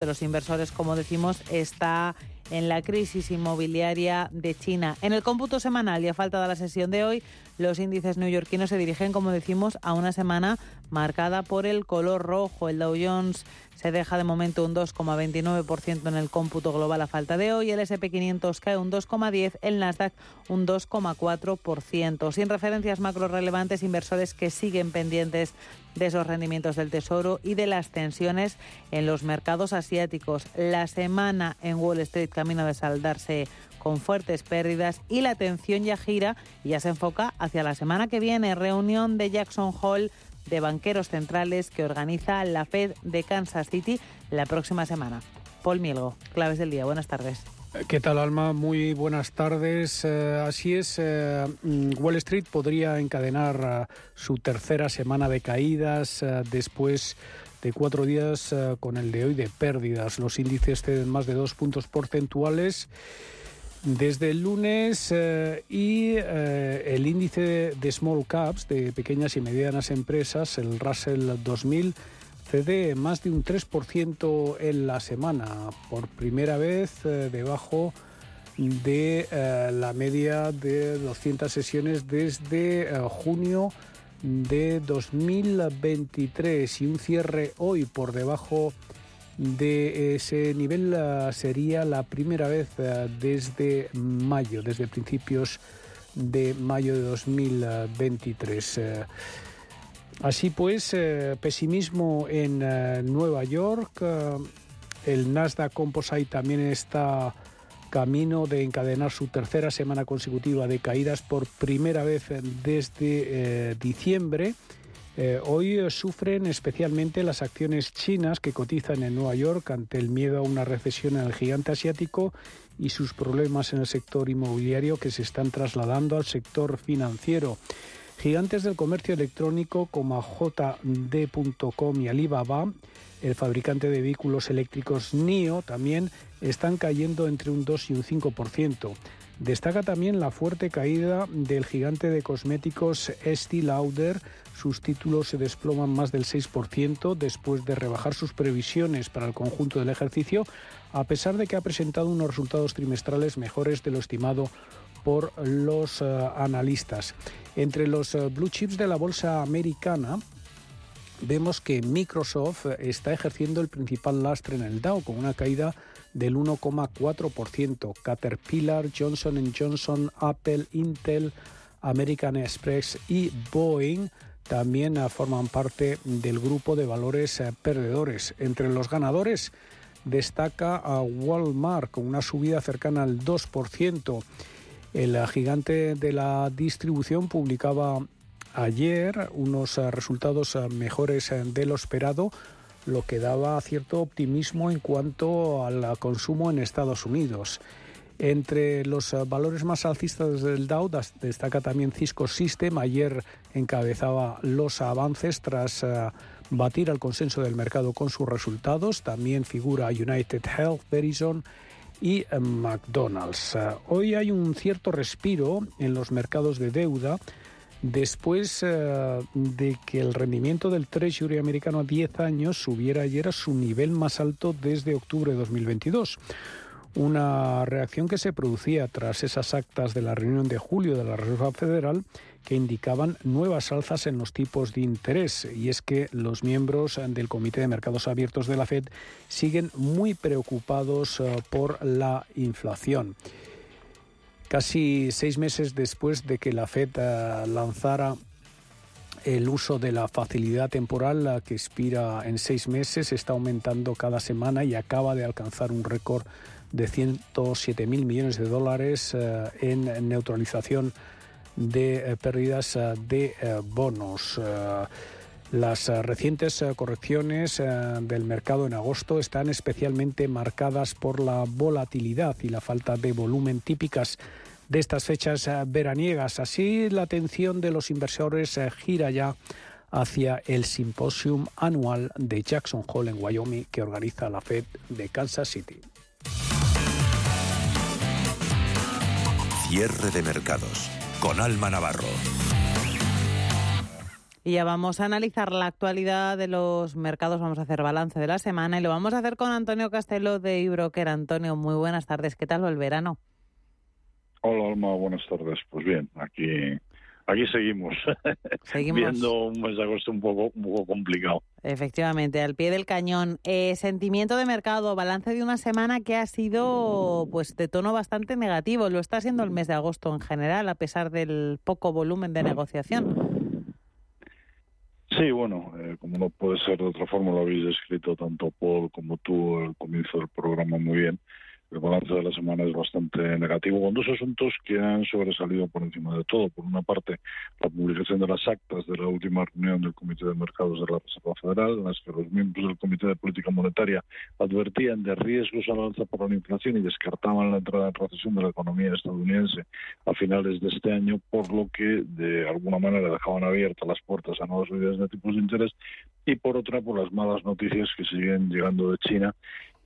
de los inversores, como decimos, está en la crisis inmobiliaria de China. En el cómputo semanal y a falta de la sesión de hoy, los índices neoyorquinos se dirigen, como decimos, a una semana marcada por el color rojo. El Dow Jones se deja de momento un 2,29% en el cómputo global a falta de hoy. El SP500 cae un 2,10%, el Nasdaq un 2,4%. Sin referencias macro relevantes, inversores que siguen pendientes de esos rendimientos del Tesoro y de las tensiones en los mercados asiáticos. La semana en Wall Street camino de saldarse con fuertes pérdidas y la atención ya gira y ya se enfoca hacia la semana que viene, reunión de Jackson Hall de banqueros centrales que organiza la Fed de Kansas City la próxima semana. Paul Mielgo, claves del día. Buenas tardes. ¿Qué tal, Alma? Muy buenas tardes. Eh, así es, eh, mm, Wall Street podría encadenar eh, su tercera semana de caídas después de cuatro días con el de hoy de pérdidas. Los índices ceden más de dos puntos porcentuales desde el lunes y el índice de small caps, de pequeñas y medianas empresas, el Russell 2000, cede más de un 3% en la semana, por primera vez eh, debajo de eh, la media de 200 sesiones desde eh, junio de 2023 y un cierre hoy por debajo de ese nivel sería la primera vez desde mayo, desde principios de mayo de 2023. Así pues, eh, pesimismo en eh, Nueva York. Eh, el Nasdaq Composite también está camino de encadenar su tercera semana consecutiva de caídas por primera vez desde diciembre. hoy sufren especialmente las acciones chinas que cotizan en Nueva York ante el miedo a una recesión en el gigante asiático y sus problemas en el sector inmobiliario que se están trasladando al sector financiero. Gigantes del comercio electrónico como JD.com y Alibaba, el fabricante de vehículos eléctricos NIO, también están cayendo entre un 2 y un 5%. Destaca también la fuerte caída del gigante de cosméticos Estee Lauder. Sus títulos se desploman más del 6% después de rebajar sus previsiones para el conjunto del ejercicio, a pesar de que ha presentado unos resultados trimestrales mejores de lo estimado por los eh, analistas. Entre los eh, blue chips de la bolsa americana, vemos que Microsoft está ejerciendo el principal lastre en el Dow, con una caída del 1,4%. Caterpillar, Johnson Johnson, Apple, Intel, American Express y Boeing también eh, forman parte del grupo de valores perdedores. Entre los ganadores destaca a Walmart con una subida cercana al 2%. El gigante de la distribución publicaba ayer unos eh, resultados eh, mejores eh, de lo esperado, lo que daba cierto optimismo en cuanto al consumo en Estados Unidos. Entre los valores más alcistas del Dow destaca también Cisco System. Ayer encabezaba los avances tras batir al consenso del mercado con sus resultados. También figura United Health, Verizon y McDonald's. Hoy hay un cierto respiro en los mercados de deuda después eh, de que el rendimiento del Treasury americano a 10 años subiera ayer a su nivel más alto desde octubre de 2022 una reacción que se producía tras esas actas de la reunión de julio de la Reserva Federal que indicaban nuevas alzas en los tipos de interés. Y es que los miembros del Comité de Mercados Abiertos de la Fed siguen muy preocupados eh, por la inflación. Casi seis meses después de que la Fed eh, lanzara el uso de la facilidad temporal que expira en seis meses está aumentando cada semana y acaba de alcanzar un récord de 107 mil millones de dólares eh, en neutralización de eh, pérdidas de bonos. Las recientes correcciones del mercado en agosto están especialmente marcadas por la volatilidad y la falta de volumen típicas de estas fechas veraniegas. Así, la atención de los inversores gira ya hacia el simposium anual de Jackson Hole en Wyoming que organiza la Fed de Kansas City. Cierre de mercados con Alma Navarro. Y ya vamos a analizar la actualidad de los mercados, vamos a hacer balance de la semana y lo vamos a hacer con Antonio Castelo de Ibroker. Antonio, muy buenas tardes. ¿Qué tal el verano? Hola, Alma, buenas tardes. Pues bien, aquí aquí seguimos, seguimos. viendo un mes de agosto un poco, un poco complicado. Efectivamente, al pie del cañón. Eh, sentimiento de mercado, balance de una semana que ha sido pues de tono bastante negativo. Lo está siendo el mes de agosto en general, a pesar del poco volumen de negociación. Sí, bueno, eh, como no puede ser de otra forma, lo habéis descrito tanto Paul como tú al comienzo del programa muy bien el balance de la semana es bastante negativo, con dos asuntos que han sobresalido por encima de todo. Por una parte, la publicación de las actas de la última reunión del Comité de Mercados de la Reserva Federal, en las que los miembros del Comité de Política Monetaria advertían de riesgos al alza por la inflación y descartaban la entrada en recesión de la economía estadounidense a finales de este año, por lo que de alguna manera dejaban abiertas las puertas a nuevas subidas de tipos de interés, y por otra, por las malas noticias que siguen llegando de China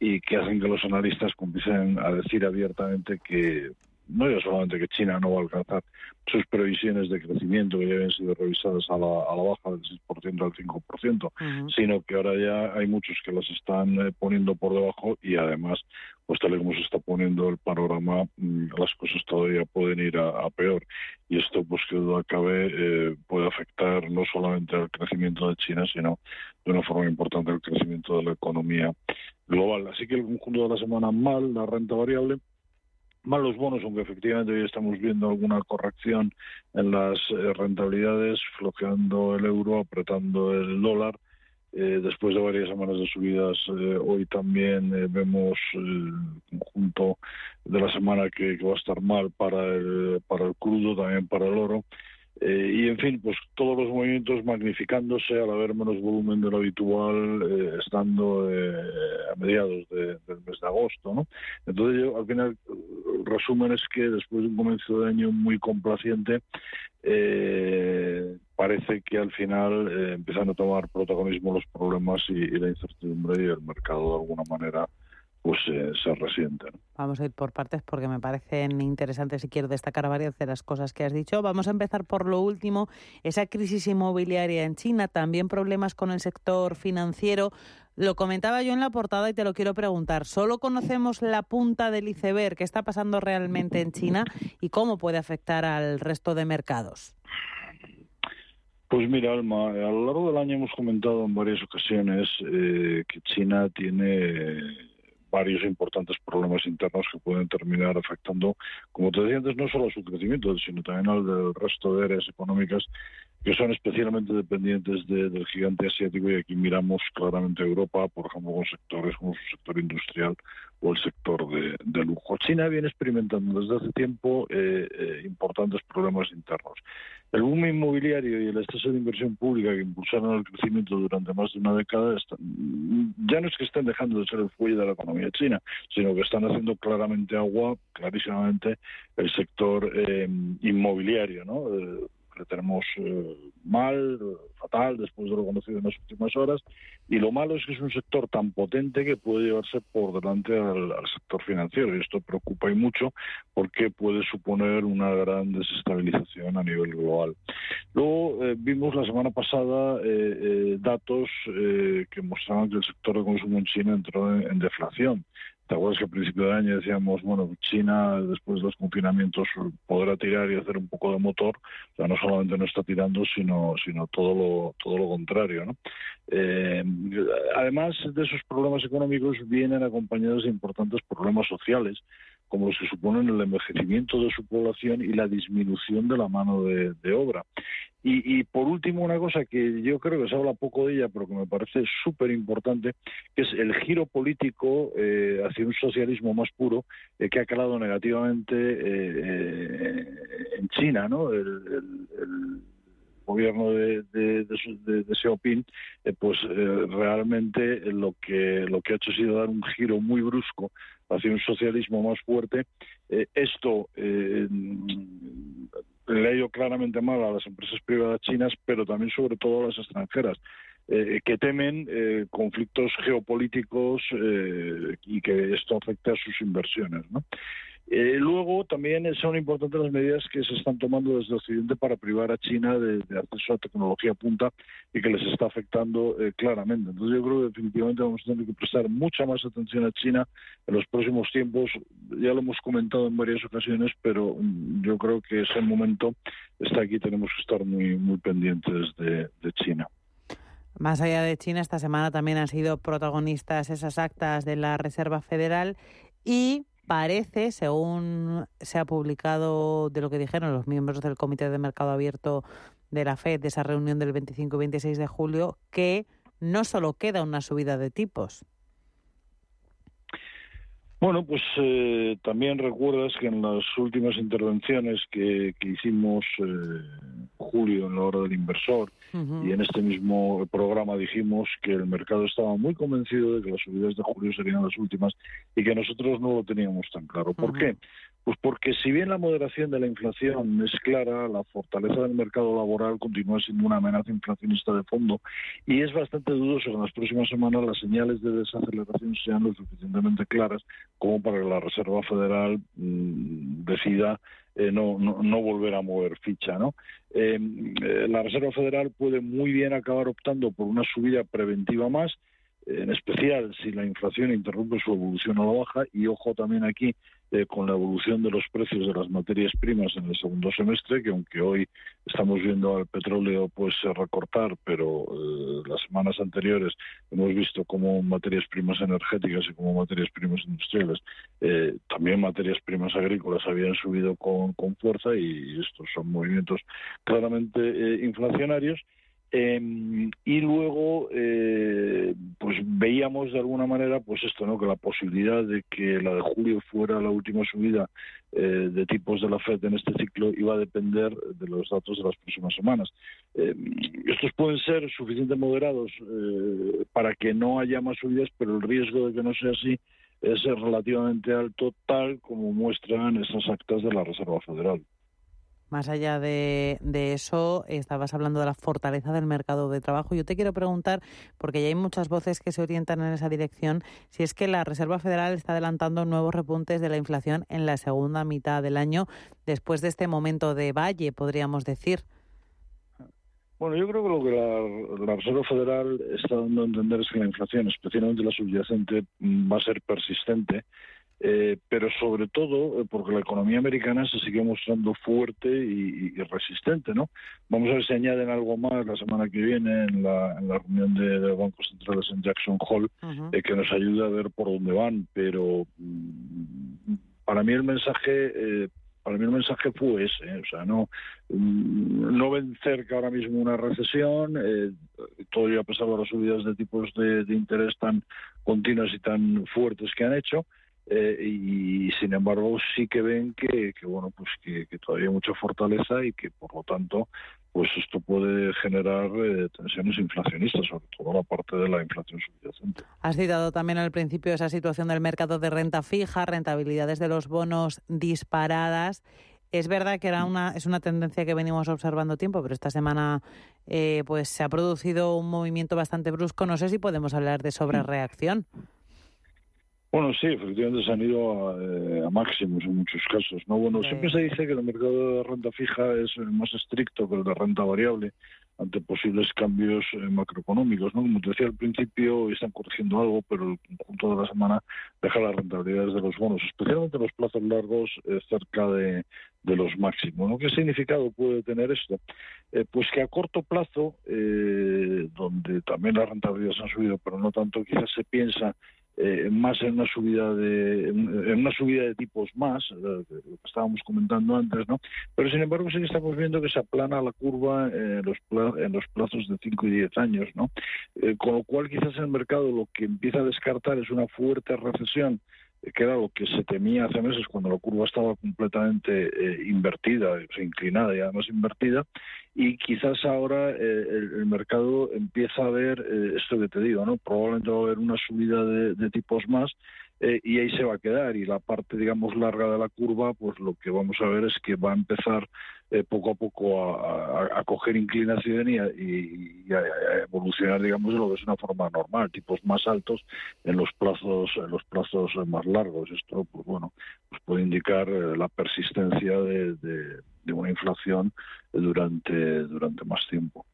y que hacen que los analistas comiencen a decir abiertamente que no ya solamente que China no va a alcanzar sus previsiones de crecimiento que ya habían sido revisadas a la, a la baja del 6% al 5%, sino que ahora ya hay muchos que las están eh, poniendo por debajo y además, pues tal y como se está poniendo el panorama, mm, las cosas todavía pueden ir a, peor. Y esto, pues que duda cabe, eh, puede afectar no solamente al crecimiento de China, sino de una forma importante al crecimiento de la economía global. Así que el conjunto de la semana mal, la renta variable, mal los bonos, aunque efectivamente hoy estamos viendo alguna corrección en las eh, rentabilidades, flojeando el euro, apretando el dólar. Eh, después de varias semanas de subidas, eh, hoy también vemos el conjunto de la semana que, que, va a estar mal para el, para el crudo, también para el oro. Eh, y en fin, pues todos los movimientos magnificándose al haber menos volumen de lo habitual, eh, estando eh, a mediados del mes de agosto. ¿no? Entonces, yo, al final, el resumen es que después de un comienzo de año muy complaciente, parece que al final empiezan a tomar protagonismo los problemas y la incertidumbre y el mercado de alguna manera pues eh, se resiente. Vamos a ir por partes porque me parecen interesantes y quiero destacar varias de las cosas que has dicho. Vamos a empezar por lo último, esa crisis inmobiliaria en China, también problemas con el sector financiero. Lo comentaba yo en la portada y te lo quiero preguntar. ¿Solo conocemos la punta del iceberg? ¿Qué está pasando realmente en China y cómo puede afectar al resto de mercados? Pues mira, Alma, a lo largo del año hemos comentado en varias ocasiones eh, que China tiene varios importantes problemas internos que pueden terminar afectando, como te decía antes, no solo a su crecimiento, sino también al del resto de áreas económicas que son especialmente dependientes del gigante asiático y aquí miramos claramente a Europa, por ejemplo, con sectores como su sector industrial o el sector de, lujo. China viene experimentando desde hace tiempo eh, eh, importantes problemas internos. El boom inmobiliario y el exceso de inversión pública que impulsaron el crecimiento durante más de una década ya no es que estén dejando de ser el fuelle de la economía china, sino que están haciendo claramente agua, clarísimamente, el sector eh, inmobiliario, ¿no? Que tenemos eh, mal, fatal, después de lo conocido en las últimas horas. Y lo malo es que es un sector tan potente que puede llevarse por delante al, sector financiero. Y esto preocupa y mucho porque puede suponer una gran desestabilización a nivel global. Luego eh, vimos la semana pasada eh, datos que mostraban que el sector de consumo en China entró en deflación. ¿Te acuerdas que al principio de año decíamos, bueno, China después de los confinamientos podrá tirar y hacer un poco de motor? O no solamente no está tirando, sino, sino todo, lo, todo lo contrario, ¿no? Eh, además de esos problemas económicos vienen acompañados de importantes problemas sociales como los que suponen el envejecimiento de su población y la disminución de la mano de, obra. Y, por último, una cosa que yo creo que se habla poco de ella, pero que me parece súper importante, que es el giro político eh, hacia un socialismo más puro eh, que ha calado negativamente eh, en China, ¿no? el gobierno de, de, de, de Xiaoping, eh, pues eh, realmente lo que lo que ha hecho ha sido dar un giro muy brusco hacia un socialismo más fuerte. Eh, esto le ha ido claramente mal a las empresas privadas chinas, pero también sobre todo a las extranjeras. que temen conflictos geopolíticos y que esto afecte a sus inversiones. ¿no? Eh, luego también son importantes las medidas que se están tomando desde Occidente para privar a China de, acceso a tecnología punta y que les está afectando eh, claramente. Entonces yo creo que definitivamente vamos a tener que prestar mucha más atención a China en los próximos tiempos. Ya lo hemos comentado en varias ocasiones, pero mm, yo creo que ese momento está aquí. Tenemos que estar muy, muy pendientes de, de China. Más allá de China, esta semana también han sido protagonistas esas actas de la Reserva Federal y parece, según se ha publicado de lo que dijeron los miembros del Comité de Mercado Abierto de la FED, de esa reunión del 25 y 26 de julio, que no solo queda una subida de tipos. Bueno, pues eh, también recuerdas que en las últimas intervenciones que, hicimos eh, julio en la hora del inversor y en este mismo programa dijimos que el mercado estaba muy convencido de que las subidas de julio serían las últimas y que nosotros no lo teníamos tan claro. ¿Por qué? Pues porque si bien la moderación de la inflación es clara, la fortaleza del mercado laboral continúa siendo una amenaza inflacionista de fondo y es bastante dudoso que en las próximas semanas las señales de desaceleración sean lo suficientemente claras como para que la Reserva Federal mm, decida eh, no, no, volver a mover ficha. ¿no? Eh, eh, la Reserva Federal puede muy bien acabar optando por una subida preventiva más, en especial si la inflación interrumpe su evolución a la baja y ojo también aquí eh, con la evolución de los precios de las materias primas en el segundo semestre que aunque hoy estamos viendo al petróleo pues recortar pero eh, las semanas anteriores hemos visto como materias primas energéticas y como materias primas industriales eh, también materias primas agrícolas habían subido con, con fuerza y estos son movimientos claramente inflacionarios Em, y luego, eh, pues veíamos de alguna manera, pues esto, ¿no? Que la posibilidad de que la de julio fuera la última subida eh, de tipos de la Fed en este ciclo iba a depender de los datos de las próximas semanas. Em, estos pueden ser suficientemente moderados eh, para que no haya más subidas, pero el riesgo de que no sea así es relativamente alto, tal como muestran esas actas de la Reserva Federal. Más allá de, eso, estabas hablando de la fortaleza del mercado de trabajo. Yo te quiero preguntar, porque ya hay muchas voces que se orientan en esa dirección, si es que la Reserva Federal está adelantando nuevos repuntes de la inflación en la segunda mitad del año, después de este momento de valle, podríamos decir. Bueno, yo creo que lo que la, Reserva Federal está dando a entender es que la inflación, especialmente la subyacente, va a ser persistente eh, pero sobre todo eh, porque la economía americana se sigue mostrando fuerte y, resistente, ¿no? Vamos a ver si añaden algo más la semana que viene en la, reunión de, los bancos centrales en Jackson Hole eh, que nos ayude a ver por dónde van, pero mm, para mí el mensaje para mí el mensaje fue ese, o sea, no, mm, no ven cerca ahora mismo una recesión, eh, todavía a pesar de las subidas de tipos de, de interés tan continuas y tan fuertes que han hecho, eh, y sin embargo sí que ven que, bueno pues que, todavía hay mucha fortaleza y que por lo tanto pues esto puede generar eh, tensiones inflacionistas sobre todo la parte de la inflación subyacente. Has citado también al principio esa situación del mercado de renta fija, rentabilidades de los bonos disparadas. Es verdad que era una, es una tendencia que venimos observando tiempo, pero esta semana eh, pues se ha producido un movimiento bastante brusco. No sé si podemos hablar de sobrereacción. Bueno, sí, efectivamente se han ido eh, a, máximos en muchos casos. No, bueno, siempre se dice que el mercado de renta fija es más estricto que el de renta variable ante posibles cambios eh, macroeconómicos, ¿no? Como te decía al principio, están corrigiendo algo, pero el conjunto de la semana deja las rentabilidades de los bonos, especialmente los plazos largos, eh, cerca de, los máximos. ¿no? ¿Qué significado puede tener esto? pues que a corto plazo, donde también las rentabilidades han subido, pero no tanto, quizás se piensa eh, más en una subida de en una subida de tipos más eh, lo que estábamos comentando antes no pero sin embargo sí que estamos viendo que se aplana la curva en los en los plazos de 5 y 10 años no eh, con lo cual quizás el mercado lo que empieza a descartar es una fuerte recesión que era lo que se temía hace meses cuando la curva estaba completamente eh, invertida, inclinada y además invertida, y quizás ahora eh, el, mercado empieza a ver eh, esto que te digo, ¿no? Probablemente va a haber una subida de, tipos más y ahí se va a quedar y la parte digamos larga de la curva pues lo que vamos a ver es que va a empezar eh, poco a poco a, coger inclinación y, y, a, evolucionar, digamos, lo que es una forma normal, tipos más altos en los plazos en los plazos más largos. Esto, pues bueno, pues puede indicar eh, la persistencia de, de una inflación durante durante más tiempo.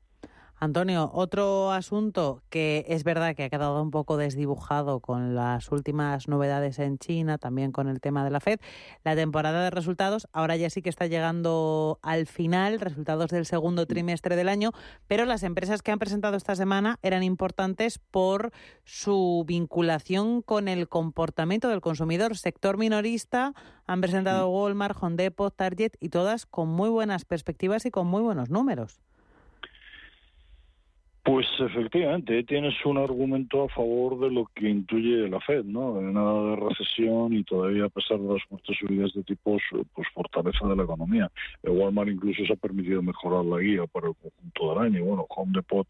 Antonio, otro asunto que es verdad que ha quedado un poco desdibujado con las últimas novedades en China, también con el tema de la Fed, la temporada de resultados ahora ya sí que está llegando al final, resultados del segundo trimestre del año, pero las empresas que han presentado esta semana eran importantes por su vinculación con el comportamiento del consumidor. Sector minorista han presentado Walmart, Home Depot, Target y todas con muy buenas perspectivas y con muy buenos números. Pues efectivamente, tienes un argumento a favor de lo que intuye la Fed, ¿no? Nada de recesión y todavía a pesar de las fuertes subidas de tipos, pues fortaleza de la economía. Walmart incluso se ha permitido mejorar la guía para el conjunto del año. Bueno, Home Depot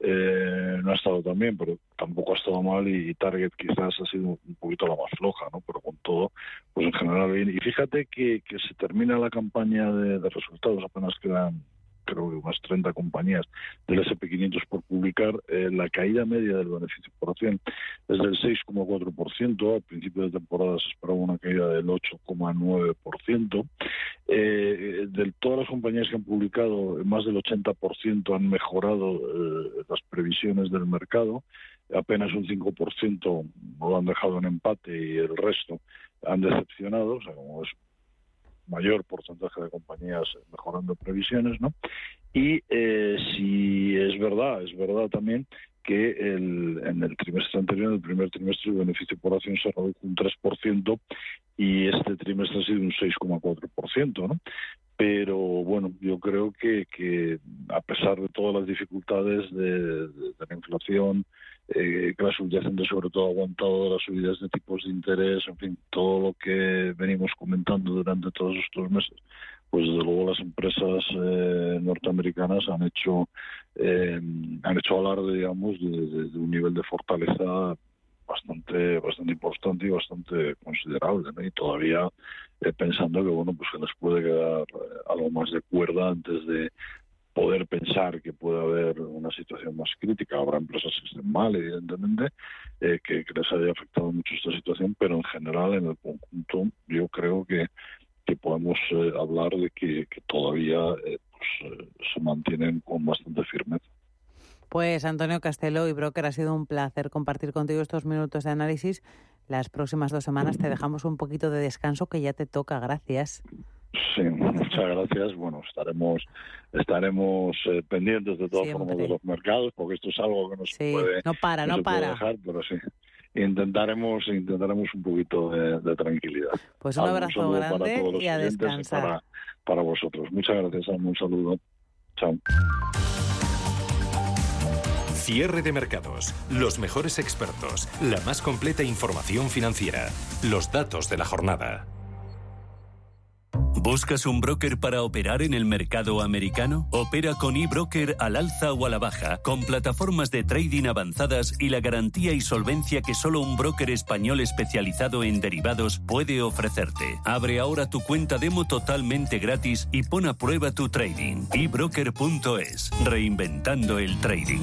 eh, no ha estado tan bien, pero tampoco ha estado mal y Target quizás ha sido un poquito la más floja, ¿no? Pero con todo, pues en general bien. Y fíjate que, que se termina la campaña de, de resultados, apenas quedan creo que unas 30 compañías del SP500 por publicar, eh, la caída media del beneficio por acción es del 6,4%. Al principio de temporada se esperaba una caída del 8,9%. Eh, de todas las compañías que han publicado, más del 80% han mejorado eh, las previsiones del mercado. Apenas un 5% lo han dejado en empate y el resto han decepcionado. O sea, como es mayor porcentaje de compañías mejorando previsiones, ¿no? Y eh, si es verdad, es verdad también que el, en el trimestre anterior, en el primer trimestre, el beneficio por acción se redujo un 3% y este trimestre ha sido un 6,4%, ¿no? Pero bueno, yo creo que, que a pesar de todas las dificultades de la inflación, eh, que la subyacente sobre todo ha aguantado las subidas de tipos de interés, en fin, todo lo que venimos comentando durante todos estos meses, pues desde luego las empresas eh, norteamericanas han hecho eh, han hecho alarde, digamos, de, un nivel de fortaleza bastante bastante importante y bastante considerable, y todavía pensando que bueno, pues que les puede quedar algo más de cuerda antes de poder pensar que puede haber una situación más crítica. Habrá empresas que estén mal, evidentemente, eh, que, les haya afectado mucho esta situación, pero en general, en el conjunto, yo creo que, que podemos eh, hablar de que, todavía eh, pues, se mantienen con bastante firmeza. Pues Antonio Castelo y Broker, ha sido un placer compartir contigo estos minutos de análisis. Las próximas dos semanas te dejamos un poquito de descanso que ya te toca. Gracias. Sí, muchas gracias. Bueno, estaremos estaremos eh, pendientes de todas formas de los mercados, porque esto es algo que no se puede, no para, no, para. dejar, pero sí. Intentaremos, intentaremos un poquito de, tranquilidad. Pues un abrazo grande y a descansar. para, para, vosotros. Muchas gracias, Un saludo. Chao. Cierre de mercados, los mejores expertos, la más completa información financiera, los datos de la jornada. ¿Buscas un broker para operar en el mercado americano? Opera con eBroker al alza o a la baja, con plataformas de trading avanzadas y la garantía y solvencia que solo un broker español especializado en derivados puede ofrecerte. Abre ahora tu cuenta demo totalmente gratis y pon a prueba tu trading. eBroker.es, reinventando el trading.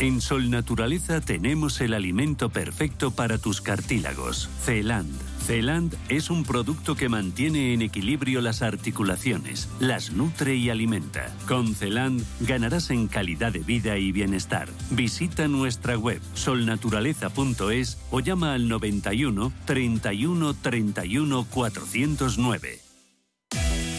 En Sol Naturaleza tenemos el alimento perfecto para tus cartílagos, Celand Celand es un producto que mantiene en equilibrio las articulaciones, las nutre y alimenta. Con Celand ganarás en calidad de vida y bienestar. Visita nuestra web solnaturaleza.es o llama al 91 31 31 409.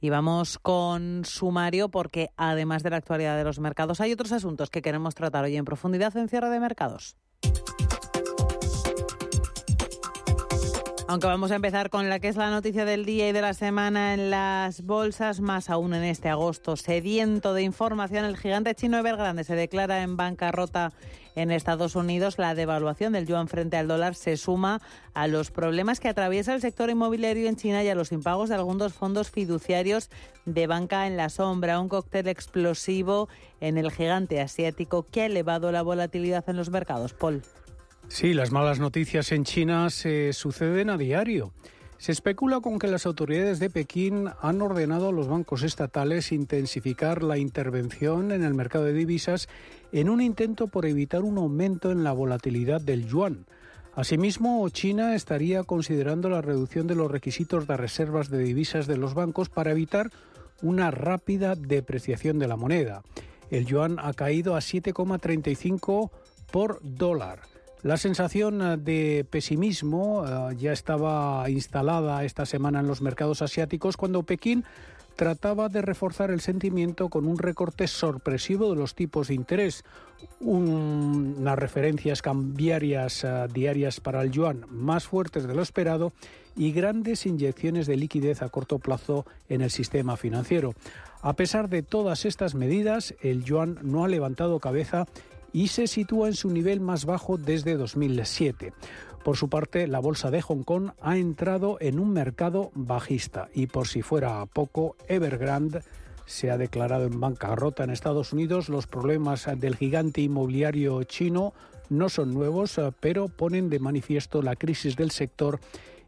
Y vamos con sumario porque además de la actualidad de los mercados hay otros asuntos que queremos tratar hoy en profundidad en cierre de mercados. Aunque vamos a empezar con la que es la noticia del día y de la semana en las bolsas, más aún en este agosto sediento de información, el gigante chino Evergrande se declara en bancarrota en Estados Unidos. La devaluación del yuan frente al dólar se suma a los problemas que atraviesa el sector inmobiliario en China y a los impagos de algunos fondos fiduciarios de banca en la sombra. Un cóctel explosivo en el gigante asiático que ha elevado la volatilidad en los mercados. Paul. Sí, las malas noticias en China se suceden a diario. Se especula con que las autoridades de Pekín han ordenado a los bancos estatales intensificar la intervención en el mercado de divisas en un intento por evitar un aumento en la volatilidad del yuan. Asimismo, China estaría considerando la reducción de los requisitos de reservas de divisas de los bancos para evitar una rápida depreciación de la moneda. El yuan ha caído a 7,35 por dólar. La sensación eh, de pesimismo eh, ya estaba instalada esta semana en los mercados asiáticos cuando Pekín trataba de reforzar el sentimiento con un recorte sorpresivo de los tipos de interés, unas referencias cambiarias eh, diarias para el yuan más fuertes de lo esperado y grandes inyecciones de liquidez a corto plazo en el sistema financiero. A pesar de todas estas medidas, el yuan no ha levantado cabeza y se sitúa en su nivel más bajo desde 2007. Por su parte, la bolsa de Hong Kong ha entrado en un mercado bajista y por si fuera poco, Evergrande se ha declarado en bancarrota en Estados Unidos. Los problemas del gigante inmobiliario chino no son nuevos, pero ponen de manifiesto la crisis del sector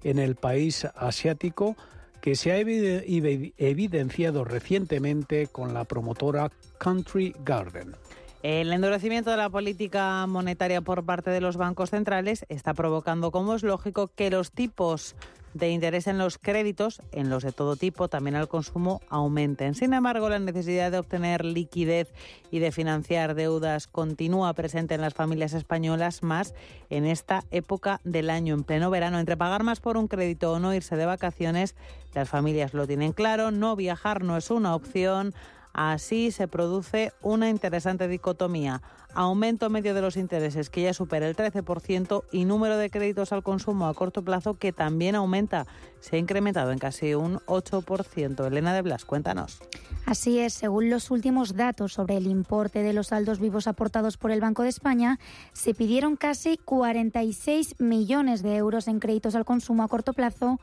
en el país asiático que se ha evidenciado recientemente con la promotora Country Garden. El endurecimiento de la política monetaria por parte de los bancos centrales está provocando, como es lógico, que los tipos de interés en los créditos, en los de todo tipo, también al consumo, aumenten. Sin embargo, la necesidad de obtener liquidez y de financiar deudas continúa presente en las familias españolas, más en esta época del año, en pleno verano. Entre pagar más por un crédito o no irse de vacaciones, las familias lo tienen claro, no viajar no es una opción Así se produce una interesante dicotomía. Aumento medio de los intereses que ya supera el 13% y número de créditos al consumo a corto plazo que también aumenta. Se ha incrementado en casi un 8%. Elena de Blas, cuéntanos. Así es, según los últimos datos sobre el importe de los saldos vivos aportados por el Banco de España, se pidieron casi 46 millones de euros en créditos al consumo a corto plazo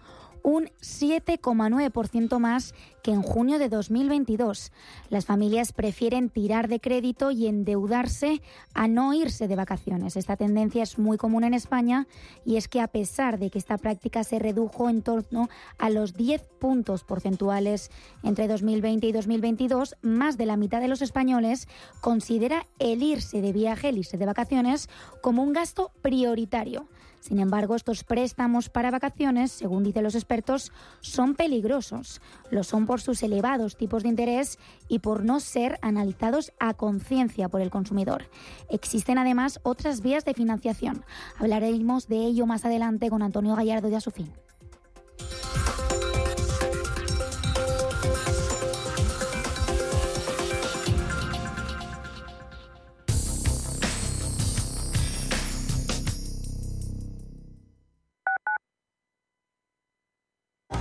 un 7,9% más que en junio de 2022. Las familias prefieren tirar de crédito y endeudarse a no irse de vacaciones. Esta tendencia es muy común en España y es que a pesar de que esta práctica se redujo en torno a los 10 puntos porcentuales entre 2020 y 2022, más de la mitad de los españoles considera el irse de viaje, el irse de vacaciones, como un gasto prioritario. Sin embargo, estos préstamos para vacaciones, según dicen los expertos, son peligrosos. Lo son por sus elevados tipos de interés y por no ser analizados a conciencia por el consumidor. Existen además otras vías de financiación. Hablaremos de ello más adelante con Antonio Gallardo de Asufin.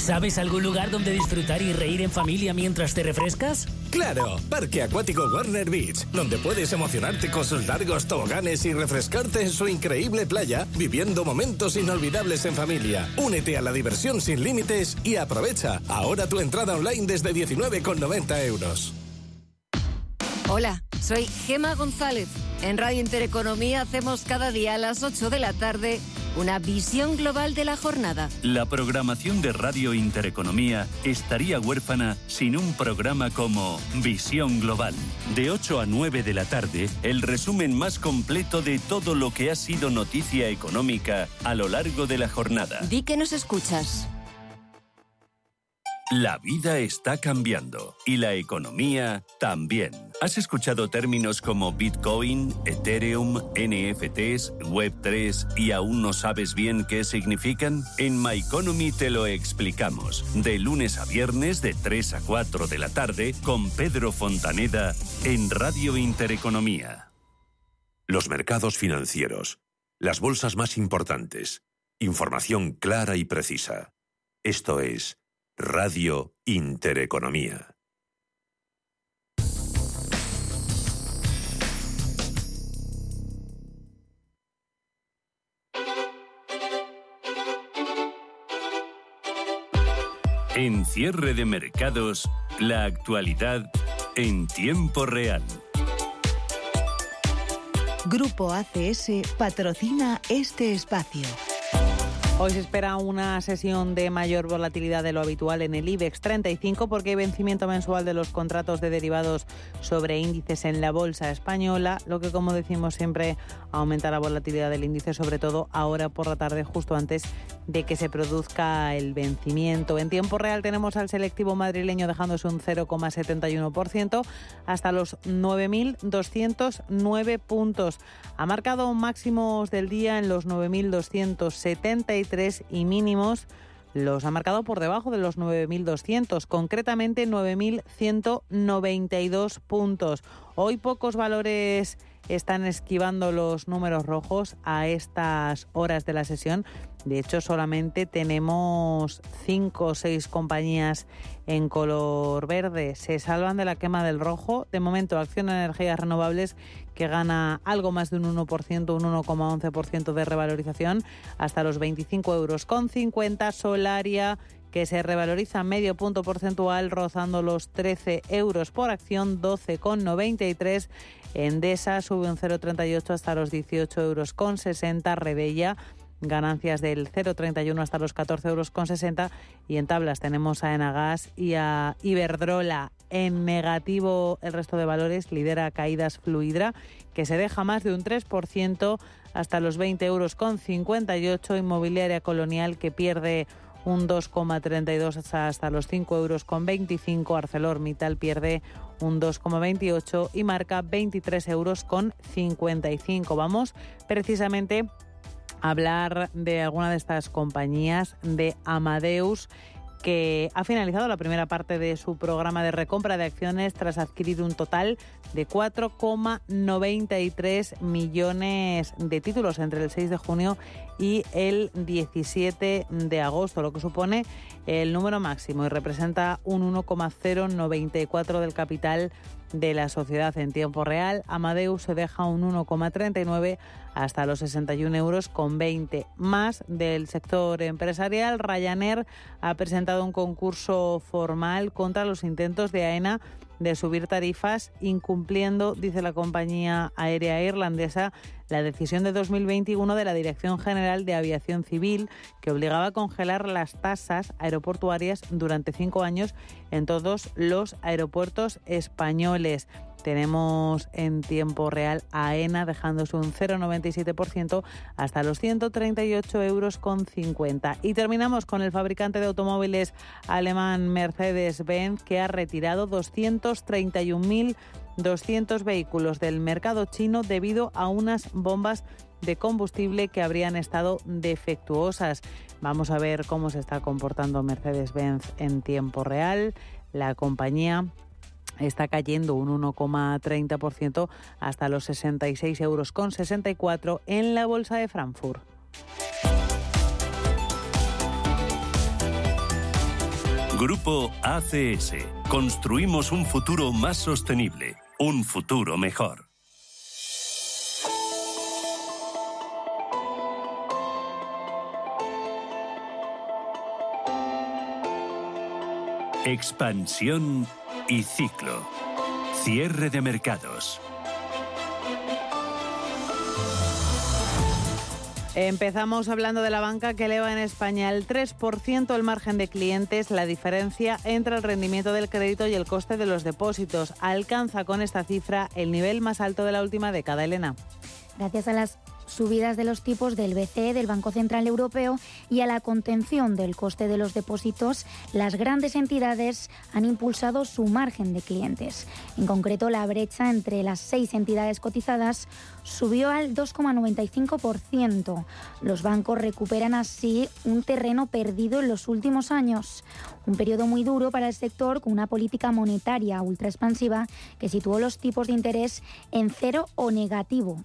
¿Sabes algún lugar donde disfrutar y reír en familia mientras te refrescas? Claro, Parque Acuático Warner Beach, donde puedes emocionarte con sus largos toboganes y refrescarte en su increíble playa, viviendo momentos inolvidables en familia. Únete a la diversión sin límites y aprovecha ahora tu entrada online desde 19,90 euros. Hola, soy Gema González. En Radio Intereconomía hacemos cada día a las 8 de la tarde una visión global de la jornada. La programación de Radio Intereconomía estaría huérfana sin un programa como Visión Global. De 8 a 9 de la tarde, el resumen más completo de todo lo que ha sido noticia económica a lo largo de la jornada. Di que nos escuchas. La vida está cambiando y la economía también. ¿Has escuchado términos como Bitcoin, Ethereum, NFTs, Web3 y aún no sabes bien qué significan? En My Economy te lo explicamos. De lunes a viernes de 3 a 4 de la tarde con Pedro Fontaneda en Radio Intereconomía. Los mercados financieros. Las bolsas más importantes. Información clara y precisa. Esto es Radio Intereconomía. En cierre de mercados, la actualidad en tiempo real. Grupo ACS patrocina este espacio. Hoy se espera una sesión de mayor volatilidad de lo habitual en el IBEX 35 porque hay vencimiento mensual de los contratos de derivados sobre índices en la bolsa española, lo que como decimos siempre aumenta la volatilidad del índice, sobre todo ahora por la tarde justo antes de que se produzca el vencimiento. En tiempo real tenemos al selectivo madrileño dejándose un 0,71% hasta los 9.209 puntos. Ha marcado máximos del día en los 9.273 y mínimos los ha marcado por debajo de los 9.200, concretamente 9.192 puntos. Hoy pocos valores están esquivando los números rojos a estas horas de la sesión. De hecho, solamente tenemos cinco o seis compañías en color verde. Se salvan de la quema del rojo. De momento, Acción Energías Renovables que gana algo más de un 1%, un 1,11% de revalorización hasta los 25 euros con 50. Solaria que se revaloriza medio punto porcentual rozando los 13 euros por acción, 12,93. Endesa sube un 0,38 hasta los 18 euros con 60. Rebella ganancias del 0,31 hasta los 14 euros con 60 y en tablas tenemos a Enagas y a Iberdrola. En negativo el resto de valores lidera caídas Fluidra que se deja más de un 3% hasta los 20 euros con 58 inmobiliaria colonial que pierde un 2,32 hasta los 5 euros con 25 ArcelorMittal pierde un 2,28 y marca 23 euros con 55 vamos precisamente hablar de alguna de estas compañías, de Amadeus, que ha finalizado la primera parte de su programa de recompra de acciones tras adquirir un total de 4,93 millones de títulos entre el 6 de junio y el 17 de agosto, lo que supone el número máximo y representa un 1,094 del capital de la sociedad en tiempo real. Amadeus se deja un 1,39 hasta los 61 euros con 20. Más del sector empresarial, Ryanair ha presentado un concurso formal contra los intentos de AENA de subir tarifas, incumpliendo, dice la compañía aérea irlandesa, la decisión de 2021 de la Dirección General de Aviación Civil que obligaba a congelar las tasas aeroportuarias durante cinco años en todos los aeropuertos españoles. Tenemos en tiempo real AENA dejándose un 0,97% hasta los 138 euros con 50. Y terminamos con el fabricante de automóviles alemán Mercedes-Benz que ha retirado 231.200 vehículos del mercado chino debido a unas bombas de combustible que habrían estado defectuosas. Vamos a ver cómo se está comportando Mercedes-Benz en tiempo real. La compañía está cayendo un 1,30% hasta los 66 euros con 64 en la bolsa de Frankfurt. Grupo ACS. Construimos un futuro más sostenible, un futuro mejor. Expansión y ciclo. Cierre de mercados. Empezamos hablando de la banca que eleva en España el 3% el margen de clientes, la diferencia entre el rendimiento del crédito y el coste de los depósitos. Alcanza con esta cifra el nivel más alto de la última década, Elena. Gracias a las subidas de los tipos del BCE, del Banco Central Europeo, y a la contención del coste de los depósitos, las grandes entidades han impulsado su margen de clientes. En concreto, la brecha entre las seis entidades cotizadas subió al 2,95%. Los bancos recuperan así un terreno perdido en los últimos años. Un periodo muy duro para el sector con una política monetaria ultra expansiva que situó los tipos de interés en cero o negativo.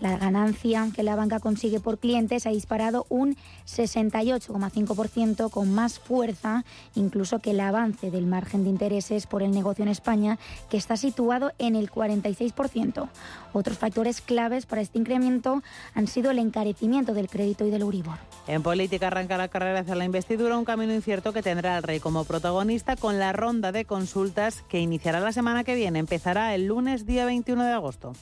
La ganancia que la banca consigue por clientes ha disparado un 68,5% con más fuerza incluso que el avance del margen de intereses por el negocio en España, que está situado en el 46%. Otros factores claves para este incremento han sido el encarecimiento del crédito y del Uribor. En política arranca la carrera hacia la investidura, un camino incierto que tendrá al rey como protagonista con la ronda de consultas que iniciará la semana que viene. Empezará el lunes día 21 de agosto.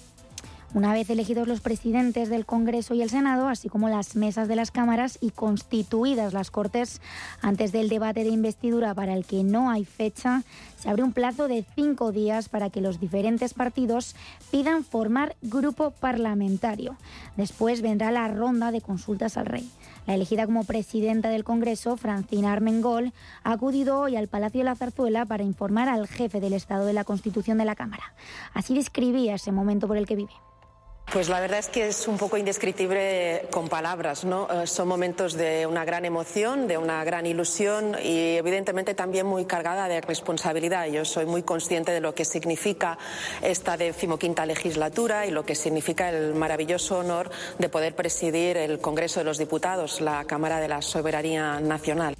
Una vez elegidos los presidentes del Congreso y el Senado, así como las mesas de las cámaras y constituidas las Cortes antes del debate de investidura para el que no hay fecha, se abre un plazo de cinco días para que los diferentes partidos pidan formar grupo parlamentario. Después vendrá la ronda de consultas al rey. La elegida como presidenta del Congreso, Francina Armengol, ha acudido hoy al Palacio de la Zarzuela para informar al jefe del Estado de la Constitución de la Cámara. Así describía ese momento por el que vive. Pues la verdad es que es un poco indescriptible con palabras, ¿no? Eh, son momentos de una gran emoción, de una gran ilusión y evidentemente también muy cargada de responsabilidad. Yo soy muy consciente de lo que significa esta decimoquinta legislatura y lo que significa el maravilloso honor de poder presidir el Congreso de los Diputados, la Cámara de la Soberanía Nacional.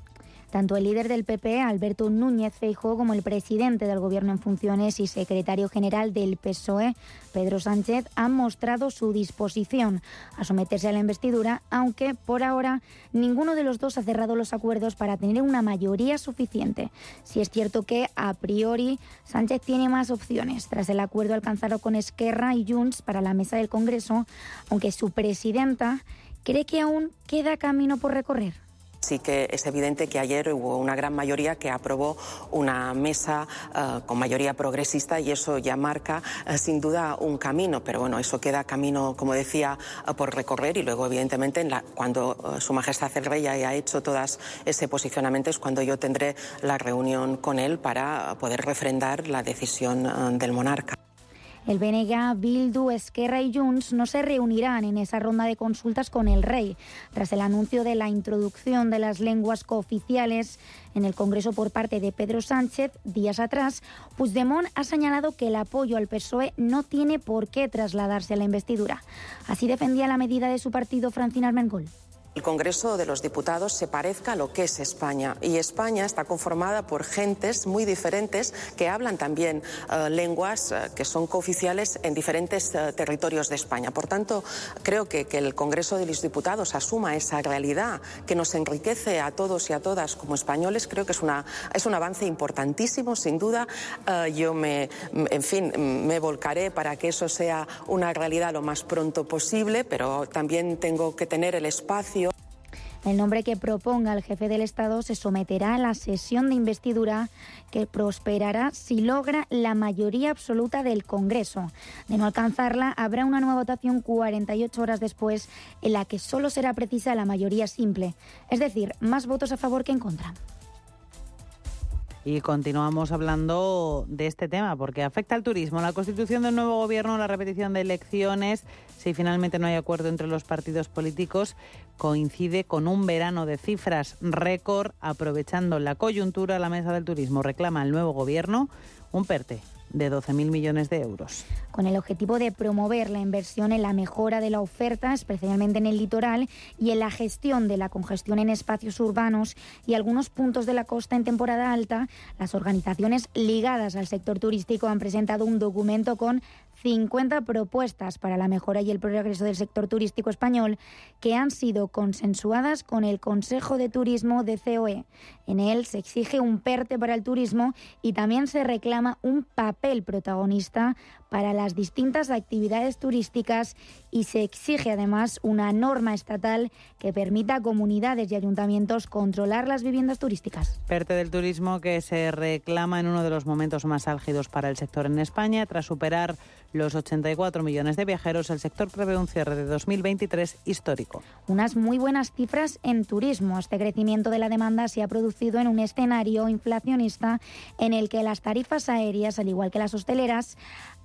Tanto el líder del PP, Alberto Núñez Feijóo, como el presidente del Gobierno en funciones y secretario general del PSOE, Pedro Sánchez, han mostrado su disposición a someterse a la investidura, aunque por ahora ninguno de los dos ha cerrado los acuerdos para tener una mayoría suficiente. Si es cierto que, a priori, Sánchez tiene más opciones tras el acuerdo alcanzado con Esquerra y Junts para la mesa del Congreso, aunque su presidenta cree que aún queda camino por recorrer. Sí que es evidente que ayer hubo una gran mayoría que aprobó una mesa eh, con mayoría progresista y eso ya marca eh, sin duda un camino, pero bueno, eso queda camino, como decía, eh, por recorrer y luego evidentemente en la, cuando Su Majestad el Rey haya hecho todas ese posicionamiento es cuando yo tendré la reunión con él para poder refrendar la decisión del monarca. El BNG, Bildu, Esquerra y Junts no se reunirán en esa ronda de consultas con el rey, tras el anuncio de la introducción de las lenguas cooficiales en el Congreso por parte de Pedro Sánchez días atrás. Puigdemont ha señalado que el apoyo al PSOE no tiene por qué trasladarse a la investidura. Así defendía la medida de su partido Francina Armengol el Congreso de los Diputados se parezca a lo que es España. Y España está conformada por gentes muy diferentes que hablan también eh, lenguas eh, que son cooficiales en diferentes eh, territorios de España. Por tanto, creo que, que, el Congreso de los Diputados asuma esa realidad que nos enriquece a todos y a todas como españoles. Creo que es, una, es un avance importantísimo, sin duda. yo me, en fin, me volcaré para que eso sea una realidad lo más pronto posible, pero también tengo que tener el espacio el nombre que proponga el jefe del Estado se someterá a la sesión de investidura que prosperará si logra la mayoría absoluta del Congreso. De no alcanzarla, habrá una nueva votación 48 horas después en la que solo será precisa la mayoría simple, es decir, más votos a favor que en contra. Y continuamos hablando de este tema porque afecta al turismo, la constitución del nuevo gobierno, la repetición de elecciones, si finalmente no hay acuerdo entre los partidos políticos, coincide con un verano de cifras récord, aprovechando la coyuntura, la mesa del turismo reclama al nuevo gobierno un PERTE de 12.000 millones de euros. Con el objetivo de promover la inversión en la mejora de la oferta, especialmente en el litoral, y en la gestión de la congestión en espacios urbanos y algunos puntos de la costa en temporada alta, las organizaciones ligadas al sector turístico han presentado un documento con 50 propuestas para la mejora y el progreso del sector turístico español que han sido consensuadas con el Consejo de Turismo de COE. En él se exige un PERTE para el turismo y también se reclama un papel protagonista para las distintas actividades turísticas y se exige además una norma estatal que permita a comunidades y ayuntamientos controlar las viviendas turísticas. Perte del turismo que se reclama en uno de los momentos más álgidos para el sector en España. Tras superar los 84 millones de viajeros, el sector prevé un cierre de 2023 histórico. Unas muy buenas cifras en turismo. Este crecimiento de la demanda se ha producido en un escenario inflacionista en el que las tarifas aéreas, al igual que las hosteleras,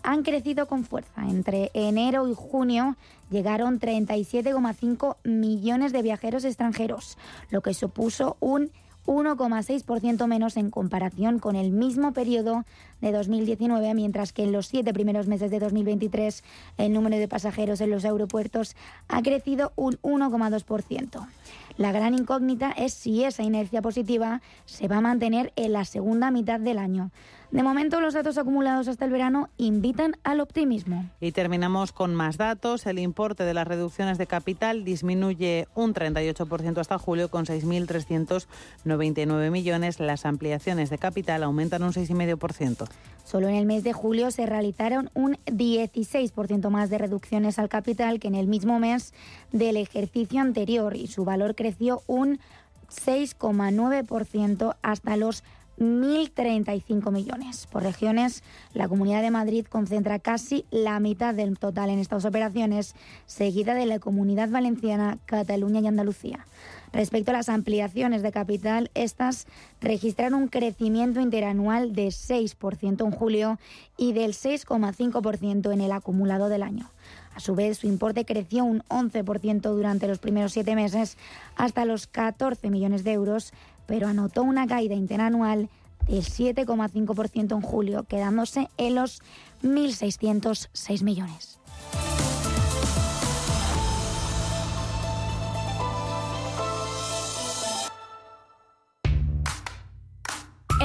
han crecido con fuerza. Entre enero y junio llegaron 37,5 millones de viajeros extranjeros, lo que supuso un 1,6% menos en comparación con el mismo periodo de 2019, mientras que en los siete primeros meses de 2023 el número de pasajeros en los aeropuertos ha crecido un 1,2%. La gran incógnita es si esa inercia positiva se va a mantener en la segunda mitad del año. De momento, los datos acumulados hasta el verano invitan al optimismo. Y terminamos con más datos. El importe de las reducciones de capital disminuye un 38% hasta julio con 6.399 millones. Las ampliaciones de capital aumentan un 6,5%. Solo en el mes de julio se realizaron un 16% más de reducciones al capital que en el mismo mes del ejercicio anterior y su valor creció un 6,9% hasta los 1.035 millones. Por regiones, la Comunidad de Madrid concentra casi la mitad del total en estas operaciones, seguida de la Comunidad Valenciana, Cataluña y Andalucía. Respecto a las ampliaciones de capital, estas registraron un crecimiento interanual de 6% en julio y del 6,5% en el acumulado del año. A su vez, su importe creció un 11% durante los primeros siete meses hasta los 14 millones de euros, pero anotó una caída interanual del 7,5% en julio, quedándose en los 1.606 millones.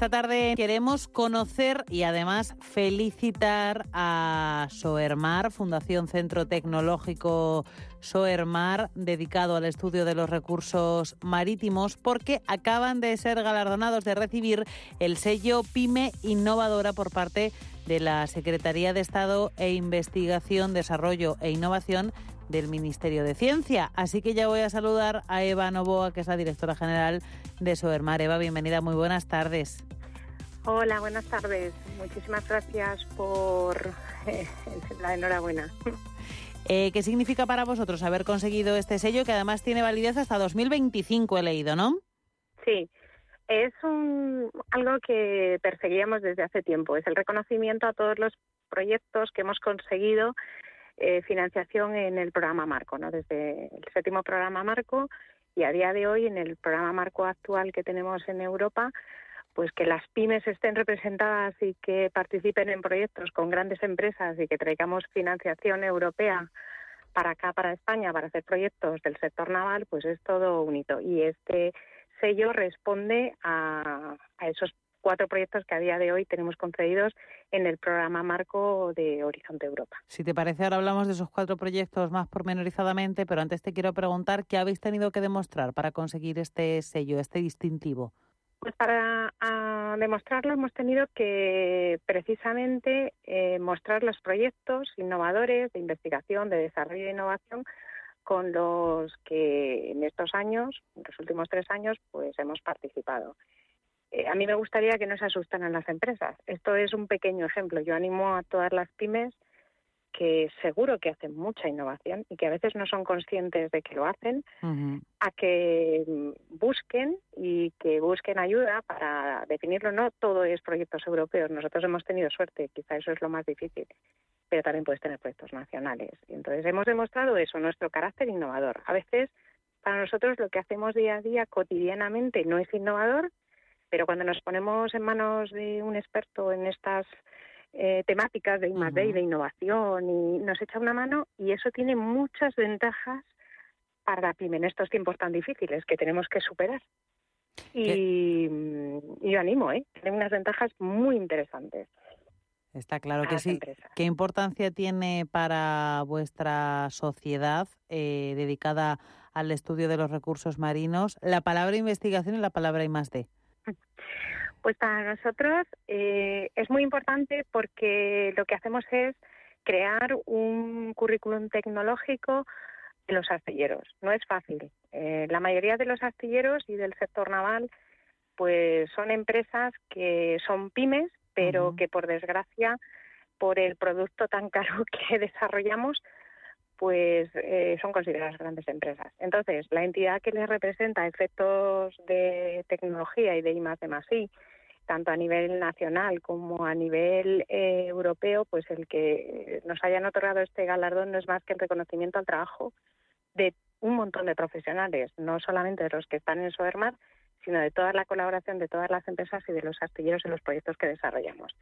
Esta tarde queremos conocer y además felicitar a Soermar, Fundación Centro Tecnológico Soermar, dedicado al estudio de los recursos marítimos, porque acaban de ser galardonados de recibir el sello PYME Innovadora por parte de la Secretaría de Estado e Investigación, Desarrollo e Innovación del Ministerio de Ciencia. Así que ya voy a saludar a Eva Novoa, que es la directora general de Soermar. Eva, bienvenida, muy buenas tardes. Hola, buenas tardes. Muchísimas gracias por eh, la enhorabuena. Eh, ¿Qué significa para vosotros haber conseguido este sello que además tiene validez hasta 2025, he leído, ¿no? Sí, es un, algo que perseguíamos desde hace tiempo. Es el reconocimiento a todos los proyectos que hemos conseguido eh, financiación en el programa Marco, ¿no? desde el séptimo programa Marco y a día de hoy en el programa Marco actual que tenemos en Europa, pues que las pymes estén representadas y que participen en proyectos con grandes empresas y que traigamos financiación europea para acá, para España, para hacer proyectos del sector naval, pues es todo un hito. Y este sello responde a, a esos cuatro proyectos que a día de hoy tenemos concedidos en el programa marco de Horizonte Europa. Si te parece, ahora hablamos de esos cuatro proyectos más pormenorizadamente, pero antes te quiero preguntar qué habéis tenido que demostrar para conseguir este sello, este distintivo. Pues para demostrarlo hemos tenido que precisamente eh, mostrar los proyectos innovadores de investigación, de desarrollo e innovación con los que en estos años, en los últimos tres años, pues hemos participado. Eh, a mí me gustaría que no se asustaran las empresas. Esto es un pequeño ejemplo. Yo animo a todas las pymes que seguro que hacen mucha innovación y que a veces no son conscientes de que lo hacen, a que mm, busquen y que busquen ayuda para definirlo. No todo es proyectos europeos. Nosotros hemos tenido suerte, quizá eso es lo más difícil, pero también puedes tener proyectos nacionales. Y entonces hemos demostrado eso, nuestro carácter innovador. A veces para nosotros lo que hacemos día a día cotidianamente no es innovador, pero cuando nos ponemos en manos de un experto en estas eh, temáticas de I+D y de innovación y nos echa una mano y eso tiene muchas ventajas para la pyme en estos tiempos tan difíciles que tenemos que superar. Y, yo animo, ¿eh? Tiene unas ventajas muy interesantes. Está claro que sí. ¿Qué importancia tiene para vuestra sociedad eh, dedicada al estudio de los recursos marinos la palabra investigación y la palabra I+D? Pues para nosotros eh, es muy importante porque lo que hacemos es crear un currículum tecnológico de los astilleros. No es fácil. Eh, la mayoría de los astilleros y del sector naval pues son empresas que son pymes, pero que por desgracia, por el producto tan caro que desarrollamos, pues eh, son consideradas grandes empresas. Entonces, la entidad que les representa efectos de tecnología y de I de I, tanto a nivel nacional como a nivel eh, europeo, pues el que nos hayan otorgado este galardón no es más que el reconocimiento al trabajo de un montón de profesionales, no solamente de los que están en Sodermar, sino de toda la colaboración de todas las empresas y de los astilleros en los proyectos que desarrollamos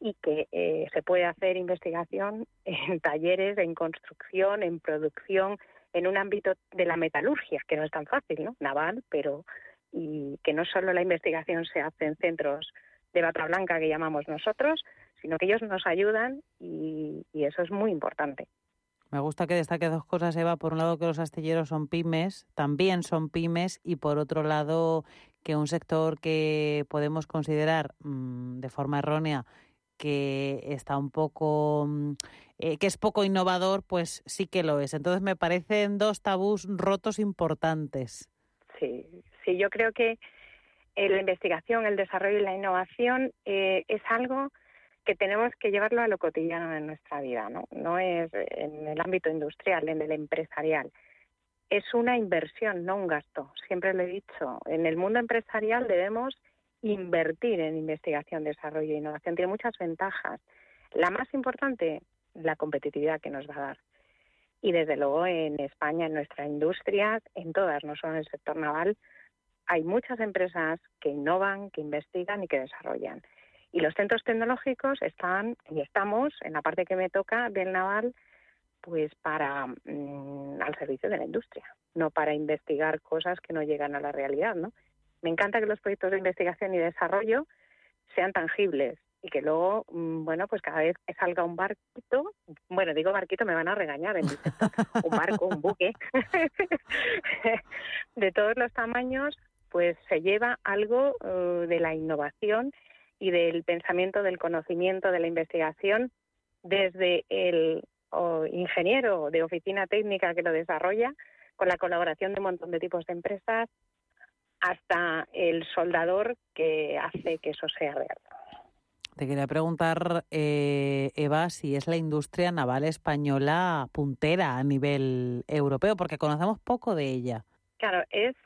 y que eh, se puede hacer investigación en talleres, en construcción, en producción, en un ámbito de la metalurgia, que no es tan fácil, ¿no? Naval, pero y que no solo la investigación se hace en centros de bata blanca que llamamos nosotros, sino que ellos nos ayudan y, eso es muy importante. Me gusta que destaque dos cosas, Eva. Por un lado, que los astilleros son pymes, también son pymes, y por otro lado, que un sector que podemos considerar mm, de forma errónea que está un poco, mm, eh, que es poco innovador, pues sí que lo es. Entonces me parecen dos tabús rotos importantes. Sí, sí, yo creo que eh, la investigación, el desarrollo y la innovación eh, es algo que tenemos que llevarlo a lo cotidiano de nuestra vida, ¿no? No es en el ámbito industrial, en el empresarial. Es una inversión, no un gasto. Siempre lo he dicho. En el mundo empresarial debemos invertir en investigación, desarrollo e innovación tiene muchas ventajas. La más importante, la competitividad que nos va a dar. Y desde luego en España, en nuestra industria, en todas, no solo en el sector naval, hay muchas empresas que innovan, que investigan y que desarrollan. Y los centros tecnológicos están, y estamos, en la parte que me toca del naval, pues para mm, al servicio de la industria, no para investigar cosas que no llegan a la realidad, ¿no? Me encanta que los proyectos de investigación y desarrollo sean tangibles y que luego, mm, bueno, pues cada vez que salga un barquito, bueno, digo barquito, me van a regañar en un barco, un buque, de todos los tamaños, pues se lleva algo eh, de la innovación y del pensamiento, del conocimiento, de la investigación, desde el ingeniero de oficina técnica que lo desarrolla, con la colaboración de un montón de tipos de empresas, hasta el soldador que hace que eso sea real. Te quería preguntar, eh, Eva, si es la industria naval española puntera a nivel europeo, porque conocemos poco de ella. Claro, es,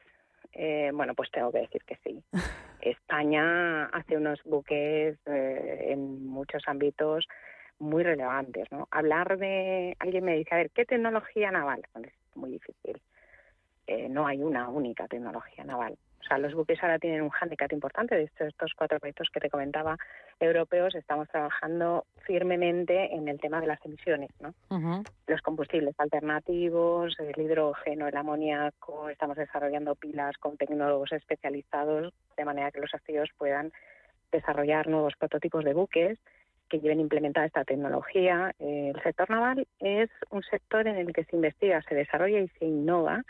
eh, bueno, pues tengo que decir que sí. España hace unos buques eh, en muchos ámbitos muy relevantes, ¿no? Hablar de, alguien me dice, a ver, ¿qué tecnología naval? es muy difícil. no hay una única tecnología naval. O sea, los buques ahora tienen un hándicap importante. De estos, estos cuatro proyectos que te comentaba europeos, estamos trabajando firmemente en el tema de las emisiones, ¿no? Los combustibles alternativos, el hidrógeno, el amoníaco. Estamos desarrollando pilas con tecnólogos especializados de manera que los astilleros puedan desarrollar nuevos prototipos de buques que lleven implementada esta tecnología. El sector naval es un sector en el que se investiga, se desarrolla y se innova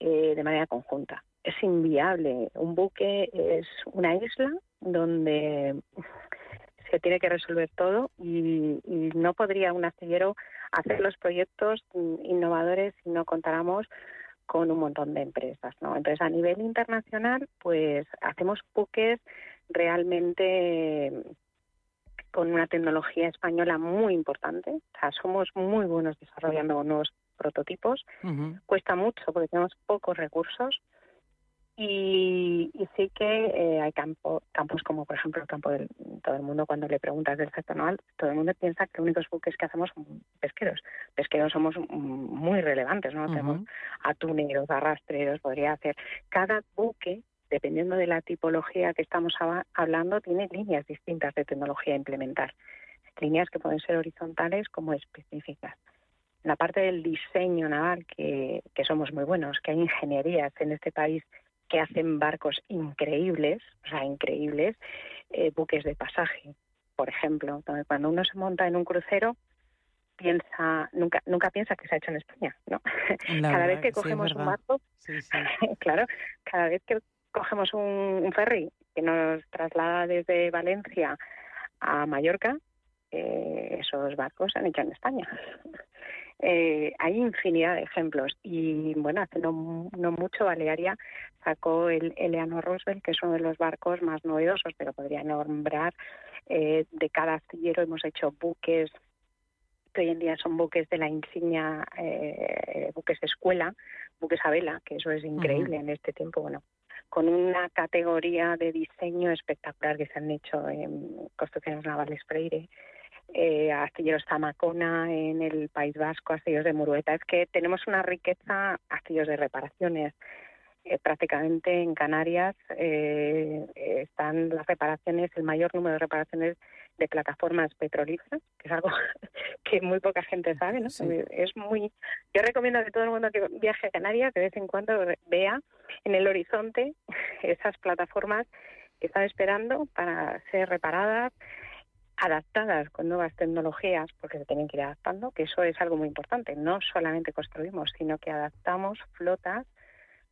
eh, de manera conjunta es inviable. Un buque es una isla donde se tiene que resolver todo y, no podría un astillero hacer los proyectos innovadores si no contáramos con un montón de empresas, ¿no? Entonces, a nivel internacional, pues hacemos buques realmente con una tecnología española muy importante. O sea, somos muy buenos desarrollando nuevos prototipos. Cuesta mucho porque tenemos pocos recursos, y, sí que eh, hay campo, campos como, por ejemplo, el campo del, todo el mundo cuando le preguntas del sector naval, todo el mundo piensa que los únicos buques que hacemos son pesqueros. Pesqueros somos muy relevantes, ¿no? Tenemos atuneros, arrastreros, podría hacer. Cada buque, dependiendo de la tipología que estamos hablando, tiene líneas distintas de tecnología a implementar. Líneas que pueden ser horizontales como específicas. La parte del diseño naval, que, que somos muy buenos, que hay ingenierías en este país que hacen barcos increíbles, o sea, increíbles, eh, buques de pasaje, por ejemplo. Cuando uno se monta en un crucero, piensa nunca nunca piensa que se ha hecho en España, ¿no? cada vez que cogemos un barco, claro, cada vez que cogemos un, ferry que nos traslada desde Valencia a Mallorca, eh, esos barcos se han hecho en España. Eh, hay infinidad de ejemplos y bueno, hace no, mucho Balearia sacó el Eleanor Roosevelt, que es uno de los barcos más novedosos, pero podría nombrar eh, de cada astillero hemos hecho buques que hoy en día son buques de la insignia, eh, buques de escuela, buques a vela, que eso es increíble en este tiempo, bueno, con una categoría de diseño espectacular que se han hecho en construcciones navales Freire, eh, astilleros Zamacona en el País Vasco, astilleros de Murueta. Es que tenemos una riqueza, astilleros de reparaciones. Eh, prácticamente en Canarias eh, están las reparaciones, el mayor número de reparaciones de plataformas petrolíferas, que es algo que muy poca gente sabe, ¿no? Es muy. Yo recomiendo que todo el mundo que viaje a Canarias de vez en cuando vea en el horizonte esas plataformas que están esperando para ser reparadas, adaptadas con nuevas tecnologías, porque se tienen que ir adaptando, que eso es algo muy importante. No solamente construimos, sino que adaptamos flotas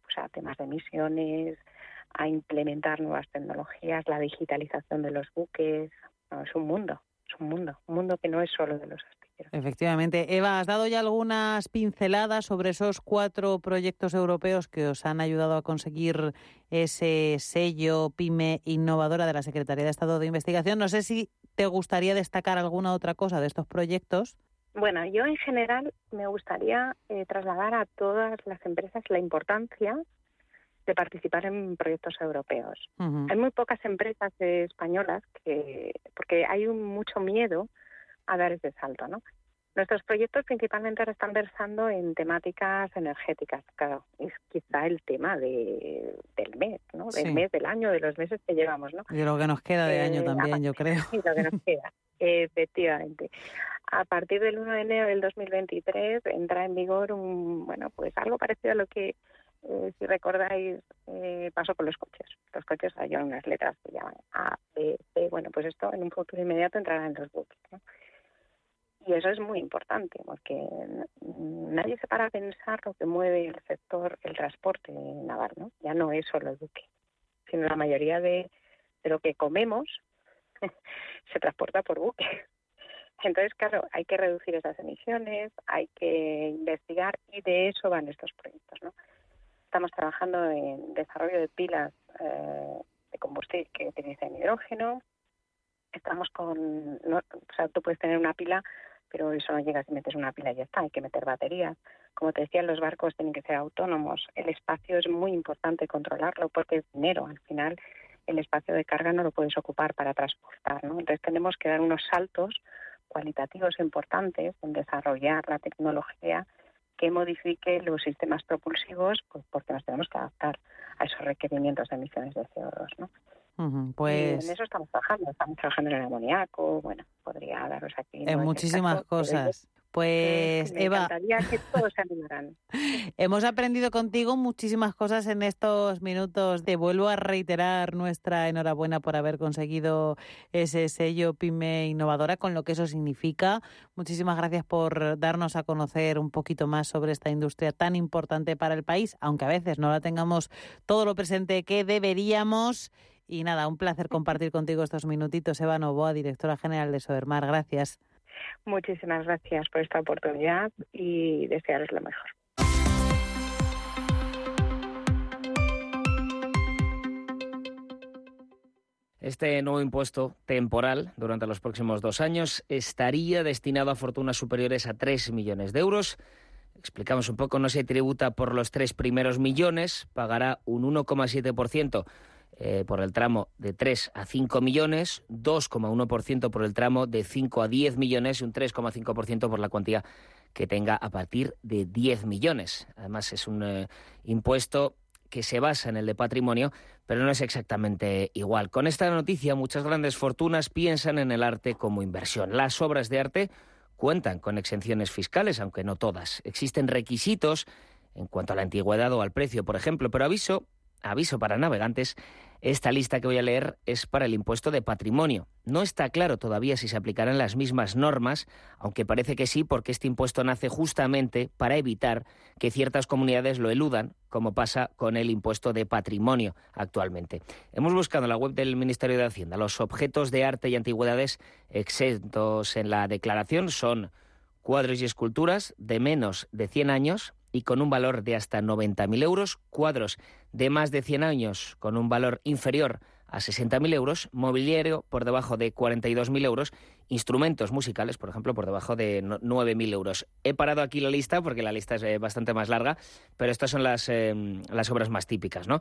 pues, a temas de emisiones, a implementar nuevas tecnologías, la digitalización de los buques. es un mundo, es un mundo, un mundo que no es solo de los Efectivamente. Eva, ¿has dado ya algunas pinceladas sobre esos cuatro proyectos europeos que os han ayudado a conseguir ese sello PYME innovadora de la Secretaría de Estado de Investigación? No sé si ¿Te gustaría destacar alguna otra cosa de estos proyectos? Bueno, yo en general me gustaría eh, trasladar a todas las empresas la importancia de participar en proyectos europeos. Hay muy pocas empresas españolas que, porque hay un, mucho miedo a dar ese salto, ¿no? Nuestros proyectos principalmente ahora están versando en temáticas energéticas. Claro, es quizá el tema de, del mes, ¿no? Del mes, del año, de los meses que llevamos, ¿no? Y lo que nos queda de año eh, también, yo creo. Y lo que nos queda, efectivamente. A partir del 1 de enero del 2023 entra en vigor un, bueno, pues algo parecido a lo que eh, si recordáis, eh, pasó con los coches. Los coches hay unas letras que llaman A, B, C. Bueno, pues esto en un futuro inmediato entrará en los buques. ¿no? Y eso es muy importante, porque nadie se para a pensar lo que mueve el sector, el transporte naval, ¿no? Ya no es solo el buque, sino la mayoría de, lo que comemos se transporta por buque. Entonces, claro, hay que reducir esas emisiones, hay que investigar y de eso van estos proyectos, ¿no? Estamos trabajando en desarrollo de pilas eh, de combustible que utilicen hidrógeno. Estamos con, o sea, tú puedes tener una pila pero eso no llega si metes una pila y ya está, hay que meter baterías. Como te decía, los barcos tienen que ser autónomos. El espacio es muy importante controlarlo porque es dinero. Al final, el espacio de carga no lo puedes ocupar para transportar. Entonces, tenemos que dar unos saltos cualitativos importantes en desarrollar la tecnología que modifique los sistemas propulsivos, pues porque nos tenemos que adaptar a esos requerimientos de emisiones de CO2. ¿no? Pues... en eso estamos trabajando, estamos trabajando en el amoníaco, bueno, podría daros aquí. En muchísimas cosas. Pues Eva, que todos se hemos aprendido contigo muchísimas cosas en estos minutos. Te vuelvo a reiterar nuestra enhorabuena por haber conseguido ese sello PyME innovadora, con lo que eso significa. Muchísimas gracias por darnos a conocer un poquito más sobre esta industria tan importante para el país, aunque a veces no la tengamos todo lo presente que deberíamos. Y nada, un placer compartir contigo estos minutitos. Eva Novoa, directora general de Sobermar. Gracias. Muchísimas gracias por esta oportunidad y desearos lo mejor. Este nuevo impuesto temporal durante los próximos dos años estaría destinado a fortunas superiores a 3 millones de euros. Explicamos un poco, no se tributa por los tres primeros millones, pagará un 1,7% eh, por el tramo de 3 a 5 millones, 2,1% por el tramo de 5 a 10 millones y un 3,5% por la cuantía que tenga a partir de 10 millones. Además, es un eh, impuesto que se basa en el de patrimonio, pero no es exactamente igual. Con esta noticia, muchas grandes fortunas piensan en el arte como inversión. Las obras de arte cuentan con exenciones fiscales, aunque no todas. Existen requisitos en cuanto a la antigüedad o al precio, por ejemplo, pero aviso, aviso para navegantes, esta lista que voy a leer es para el impuesto de patrimonio. No está claro todavía si se aplicarán las mismas normas, aunque parece que sí, porque este impuesto nace justamente para evitar que ciertas comunidades lo eludan, como pasa con el impuesto de patrimonio actualmente. Hemos buscado en la web del Ministerio de Hacienda los objetos de arte y antigüedades exentos en la declaración son cuadros y esculturas de menos de 100 años y con un valor de hasta 90.000 euros, cuadros de más de 100 años con un valor inferior a 60.000 euros, mobiliario por debajo de 42.000 euros, instrumentos musicales, por ejemplo, por debajo de 9.000 euros. He parado aquí la lista porque la lista es eh, bastante más larga, pero estas son las, eh, las obras más típicas. ¿no?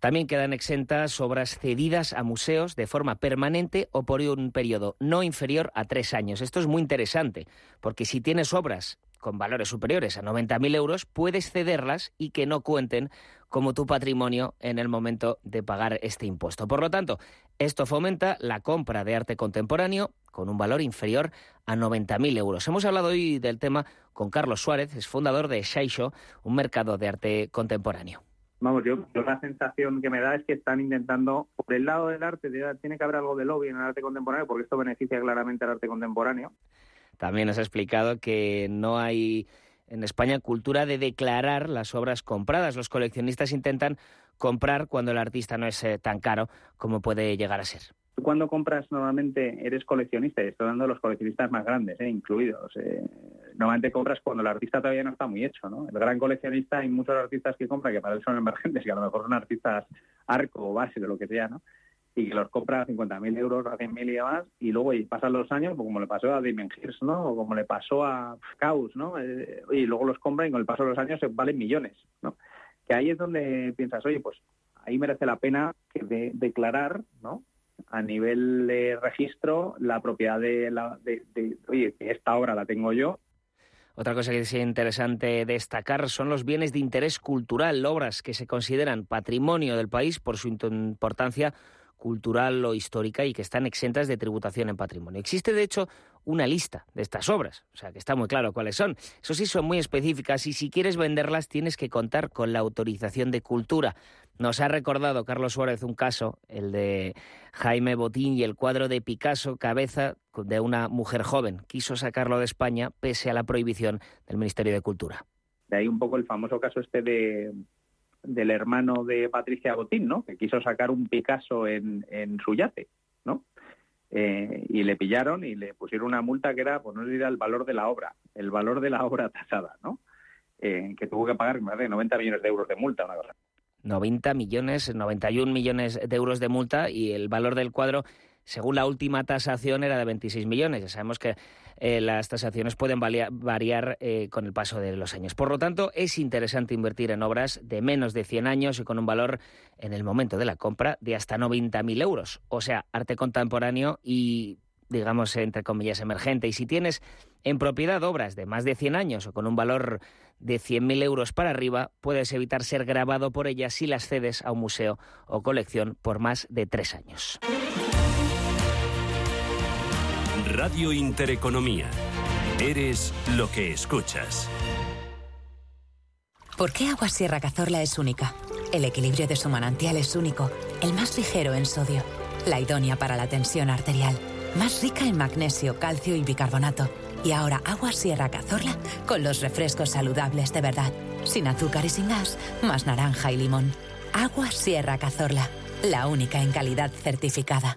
También quedan exentas obras cedidas a museos de forma permanente o por un periodo no inferior a tres años. Esto es muy interesante, porque si tienes obras con valores superiores a 90.000 euros, puedes cederlas y que no cuenten como tu patrimonio en el momento de pagar este impuesto. Por lo tanto, esto fomenta la compra de arte contemporáneo con un valor inferior a 90.000 euros. Hemos hablado hoy del tema con Carlos Suárez, es fundador de Shaisho, un mercado de arte contemporáneo. Vamos, yo, la sensación que me da es que están intentando, por el lado del arte, tiene que haber algo de lobby en el arte contemporáneo, porque esto beneficia claramente al arte contemporáneo. También has explicado que no hay en España cultura de declarar las obras compradas. Los coleccionistas intentan comprar cuando el artista no es eh, tan caro como puede llegar a ser. Tú cuando compras normalmente eres coleccionista, y estoy dando los coleccionistas más grandes, eh, incluidos. Eh, normalmente compras cuando el artista todavía no está muy hecho. ¿no? El gran coleccionista, hay muchos artistas que compran que para él son emergentes, y a lo mejor son artistas arco o base de lo que sea, ¿no? Y que los compra a 50.000 euros, a 100.000 y demás, y luego pasan los años, pues como le pasó a Damien Hirst, ¿no? O como le pasó a Caus, ¿no? Eh, y luego los compra y con el paso de los años se valen millones, ¿no? Que ahí es donde piensas, oye, pues ahí merece la pena declarar, ¿no? A nivel de registro, la propiedad de, la, de, de, oye, esta obra la tengo yo otra cosa que es interesante destacar son los bienes de interés cultural, obras que se consideran patrimonio del país por su importancia cultural o histórica y que están exentas de tributación en patrimonio. Existe, de hecho, una lista de estas obras, o sea que está muy claro cuáles son. Eso sí, son muy específicas y si quieres venderlas tienes que contar con la autorización de cultura. Nos ha recordado Carlos Suárez un caso, el de Jaime Botín y el cuadro de Picasso, cabeza de una mujer joven. Quiso sacarlo de España pese a la prohibición del Ministerio de Cultura. De ahí un poco el famoso caso este de del hermano de Patricia Botín, ¿no? Que quiso sacar un Picasso en, en su yate, ¿no? Eh, y le pillaron y le pusieron una multa que era, pues no sé el valor de la obra, el valor de la obra tasada, ¿no? Eh, que tuvo que pagar más de 90 millones de euros de multa, una cosa. 90 millones, 91 millones de euros de multa y el valor del cuadro según la última tasación era de 26 millones. Ya sabemos que eh, las tasaciones pueden variar eh, con el paso de los años. Por lo tanto, es interesante invertir en obras de menos de 100 años y con un valor en el momento de la compra de hasta 90.000 euros. O sea, arte contemporáneo y digamos, entre comillas, emergente. Y si tienes en propiedad obras de más de 100 años o con un valor de 100.000 euros para arriba, puedes evitar ser grabado por ellas si las cedes a un museo o colección por más de tres años. Radio Intereconomía. Eres lo que escuchas. ¿Por qué Agua Sierra Cazorla es única? El equilibrio de su manantial es único, el más ligero en sodio, la idónea para la tensión arterial, más rica en magnesio, calcio y bicarbonato. Y ahora Agua Sierra Cazorla con los refrescos saludables de verdad, sin azúcar y sin gas, más naranja y limón. Agua Sierra Cazorla, la única en calidad certificada.